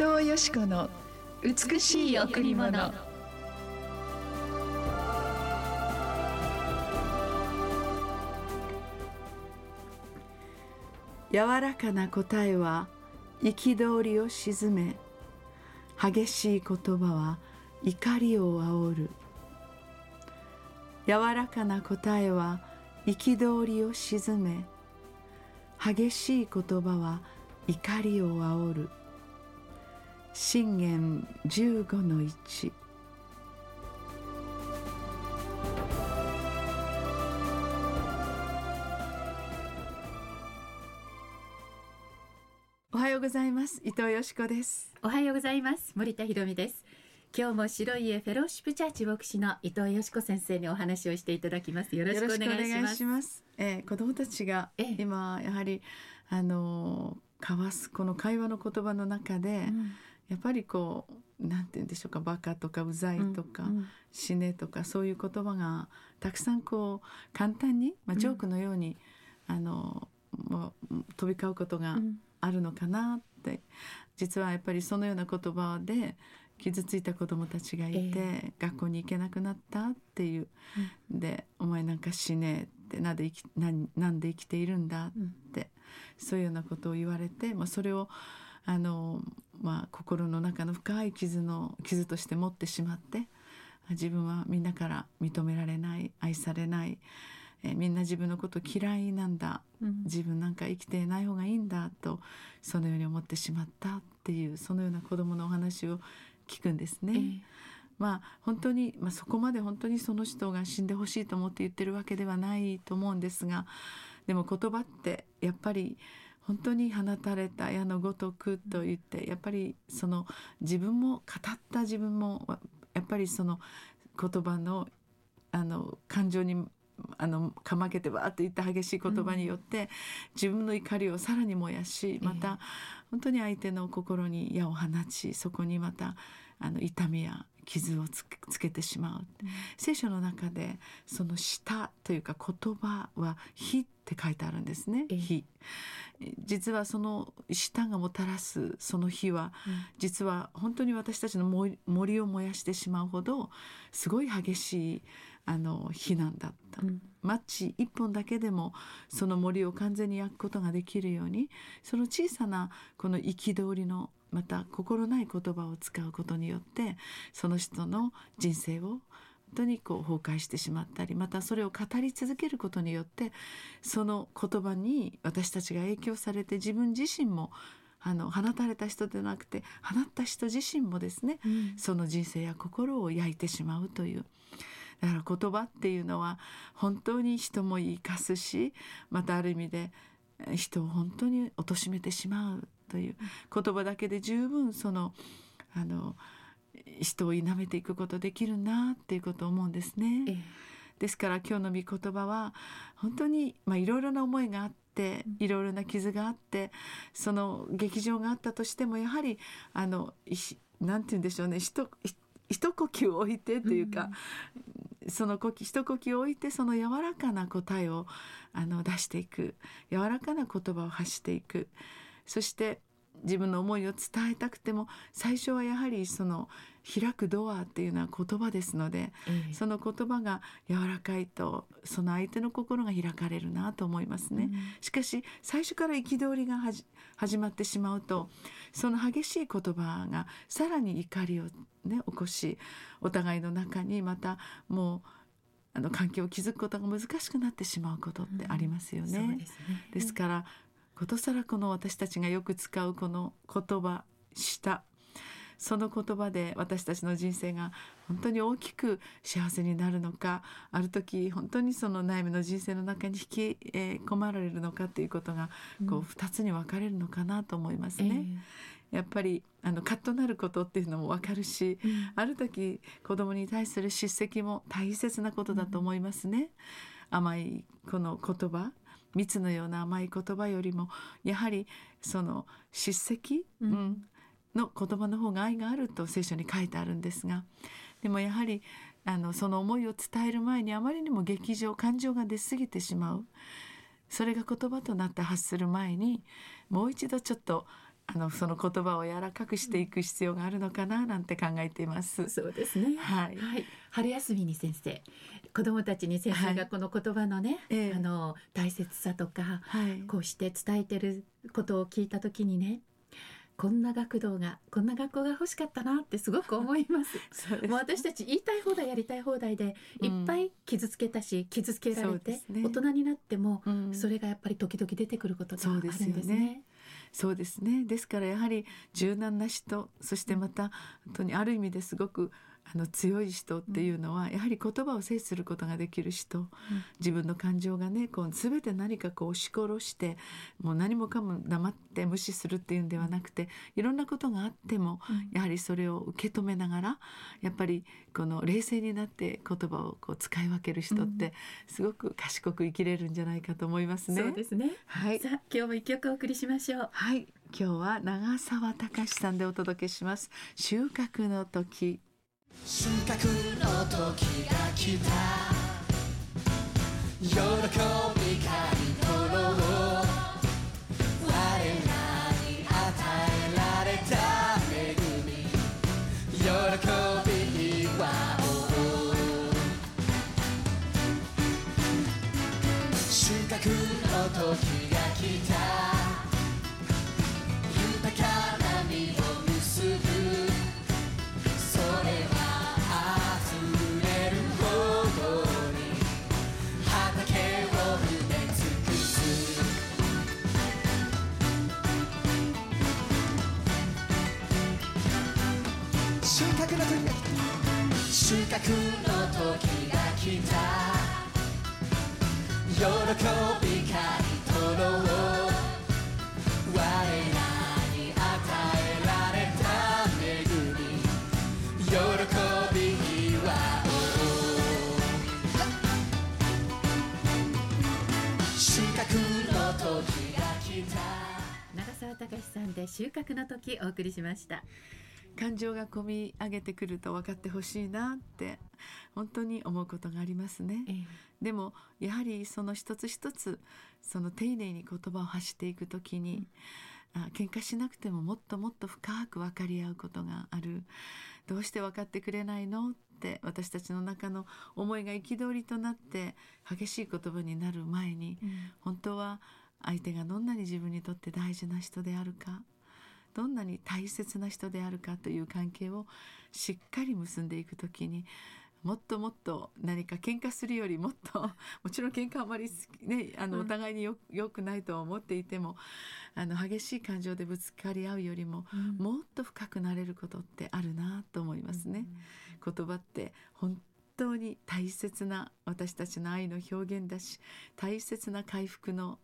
藤よし子の美しい贈り物。柔らかな答えは憤りを鎮め激しい言葉は怒りを煽る。柔らかな答えは憤りを鎮め激しい言葉は怒りを煽る。信玄15の1おはようございます。伊藤よしこです。おはようございます。森田博美です。今日も白い家フェローシップチャーチ牧師の伊藤よしこ先生にお話をしていただきます。よろしくお願いします。えー、子供たちが今やはり、あの交わすこの会話の言葉の中で、うん、やっぱりこうなんて言うんでしょうかバカとかうざいとか、うんうん、死ねとかそういう言葉がたくさんこう簡単に、まあ、ジョークのように、うん、あのもう飛び交うことがあるのかなって、実はやっぱりそのような言葉で傷ついた子どもたちがいて、えー、学校に行けなくなったっていう、うん、で「お前なんか死ね」ってなんで生きなんで生きているんだって、うん、そういうようなことを言われて、まあ、それをあの、まあ、心の中の深い傷の傷として持ってしまって自分はみんなから認められない愛されない、えみんな自分のこと嫌いなんだ、うん、自分なんか生きていない方がいいんだとそのように思ってしまったっていうそのような子どものお話を聞くんですね。えー、まあ本当に、まあ、そこまで本当にその人が死んでほしいと思って言ってるわけではないと思うんですがでも言葉ってやっぱり本当に放たれた矢のごとくと言ってやっぱりその自分も語った自分もやっぱりその言葉のあの感情にあのかまけてわーって言った激しい言葉によって、自分の怒りをさらに燃やしまた本当に相手の心に矢を放ちそこにまたあの痛みや傷をつけてしまう、うん、聖書の中でその舌というか言葉は火って書いてあるんですね、火。実はその舌がもたらすその火は、うん、実は本当に私たちの森を燃やしてしまうほどすごい激しいあの火なんだった、うん、マッチ1本だけでもその森を完全に焼くことができるようにその小さなこの憤りのまた心ない言葉を使うことによってその人の人生を本当にこう崩壊してしまったりまたそれを語り続けることによってその言葉に私たちが影響されて自分自身もあの放たれた人でなくて放った人自身もですね、うん、その人生や心を焼いてしまうという。だから言葉っていうのは本当に人も生かすしまたある意味で人を本当に貶めてしまうという言葉だけで十分そのあの人を否めていくことできるなっていうことを思うんですね。ええ、ですから今日の御言葉は本当にまあいろいろな思いがあっていろいろな傷があってその劇場があったとしてもやはりあのなんて言うんでしょうね一一呼吸置いてというか、うん、その呼吸一呼吸置いてその柔らかな答えをあの出していく柔らかな言葉を発していくそして自分の思いを伝えたくても最初はやはりその開くドアっていうのは言葉ですので、ええ、その言葉が柔らかいとその相手の心が開かれるなと思いますね、うん、しかし最初から憤りが始まってしまうとその激しい言葉がさらに怒りをね起こしお互いの中にまたもうあの関係を築くことが難しくなってしまうことってありますよね。うん、ですね。ですからことさらこの私たちがよく使うこの言葉舌。その言葉で私たちの人生が本当に大きく幸せになるのかある時本当にその悩みの人生の中に引き込まれるのかということがこう2つに分かれるのかなと思いますね。えー、やっぱりあのカッとなることっていうのも分かるし、うん、ある時子供に対する叱責も大切なことだと思いますね。うん、甘いこの言葉蜜のような甘い言葉よりもやはりその叱責、うん、の言葉の方が愛があると聖書に書いてあるんですがでもやはりあのその思いを伝える前にあまりにも劇場感情が出過ぎてしまう。それが言葉となって発する前にもう一度ちょっとあのその言葉を柔らかくしていく必要があるのかななんて考えています。そうですね。はい。はい、春休みに先生、子どもたちに先生がこの言葉のね、はい、あの大切さとか、はい、こうして伝えてることを聞いた時にね、こんな学童がこんな学校が欲しかったなってすごく思います。もう私たち言いたい放題やりたい放題で、いっぱい傷つけたし傷つけられて、ね、大人になっても、うん、それがやっぱり時々出てくることがあるんですね。そうですね。ですからやはり柔軟な人そしてまた本当にある意味ですごくあの強い人っていうのはやはり言葉を制することができる人、うん、自分の感情がねこう全て何かこう押し殺してもう何もかも黙って無視するっていうんではなくていろんなことがあっても、やはりそれを受け止めながらやっぱりこの冷静になって言葉をこう使い分ける人ってすごく賢く生きれるんじゃないかと思いますね。そうですね。はい。さあ今日も一曲お送りしましょう。はい。今日は長澤隆さんでお届けします。収穫の時。収穫の時が来た。喜びから収穫の時が来た。喜びかりとろう我らに与えられた恵み喜び祝おう収穫の時が来た長澤隆さんで収穫の時お送りしました。感情が込み上げてくると分かってほしいなって本当に思うことがありますね、ええ、でもやはりその一つ一つその丁寧に言葉を発していく時に、うん、あ喧嘩しなくてももっともっと深く分かり合うことがある。どうして分かってくれないのって私たちの中の思いが憤りとなって激しい言葉になる前に、うん、本当は相手がどんなに自分にとって大事な人であるかどんなに大切な人であるかという関係をしっかり結んでいく時にもっともっと何か喧嘩するよりもっと もちろん喧嘩あまりねあのお互いによ,、よくないとは思っていてもあの激しい感情でぶつかり合うよりも、うん、もっと深くなれることってあるなと思いますね。うん、言葉って本当に大切な私たちの愛の表現だし大切な回復の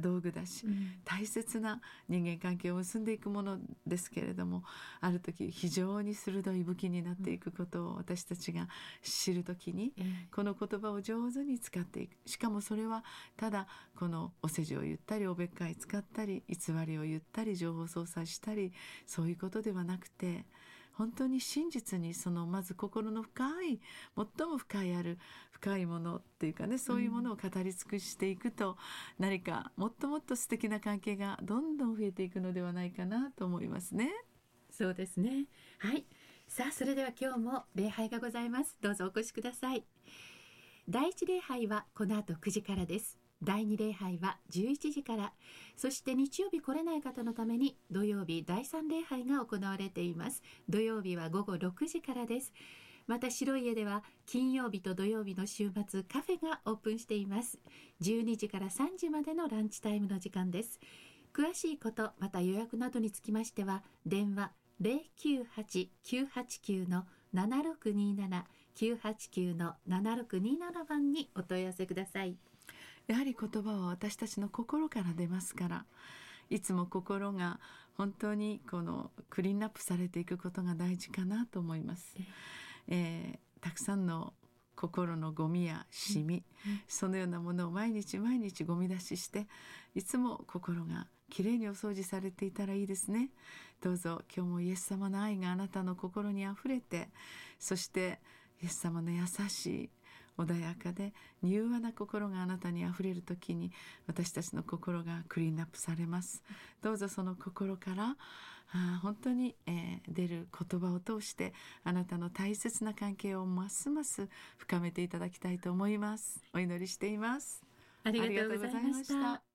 道具だし、うん、大切な人間関係を結んでいくものですけれどもある時非常に鋭い武器になっていくことを私たちが知る時に、うん、この言葉を上手に使っていく。しかもそれはただこのお世辞を言ったりおべっかい使ったり偽りを言ったり情報操作したりそういうことではなくて本当に真実にそのまず心の深い最も深いある深いものっていうかねそういうものを語り尽くしていくと、うん、何かもっともっと素敵な関係がどんどん増えていくのではないかなと思いますね。そうですね。はい。さあそれでは今日も礼拝がございます。どうぞお越しください。第一礼拝はこの後9時からです。第2礼拝は11時から。そして日曜日来れない方のために土曜日第3礼拝が行われています。土曜日は午後6時からです。また白い家では金曜日と土曜日の週末カフェがオープンしています。12時から3時までのランチタイムの時間です。詳しいことまた予約などにつきましては電話098-989の7627 989の7627番にお問い合わせください。やはり言葉は私たちの心から出ますからいつも心が本当にこのクリーンアップされていくことが大事かなと思います。えー、たくさんの心のゴミやシミ、うん、そのようなものを毎日毎日ゴミ出ししていつも心がきれいにお掃除されていたらいいですね。どうぞ今日もイエス様の愛があなたの心にあふれてそしてイエス様の優しい穏やかで柔和な心があなたにあふれる時に私たちの心がクリーンアップされます。どうぞその心からあ本当に、えー、出る言葉を通してあなたの大切な関係をますます深めていただきたいと思います。お祈りしています。ありがとうございました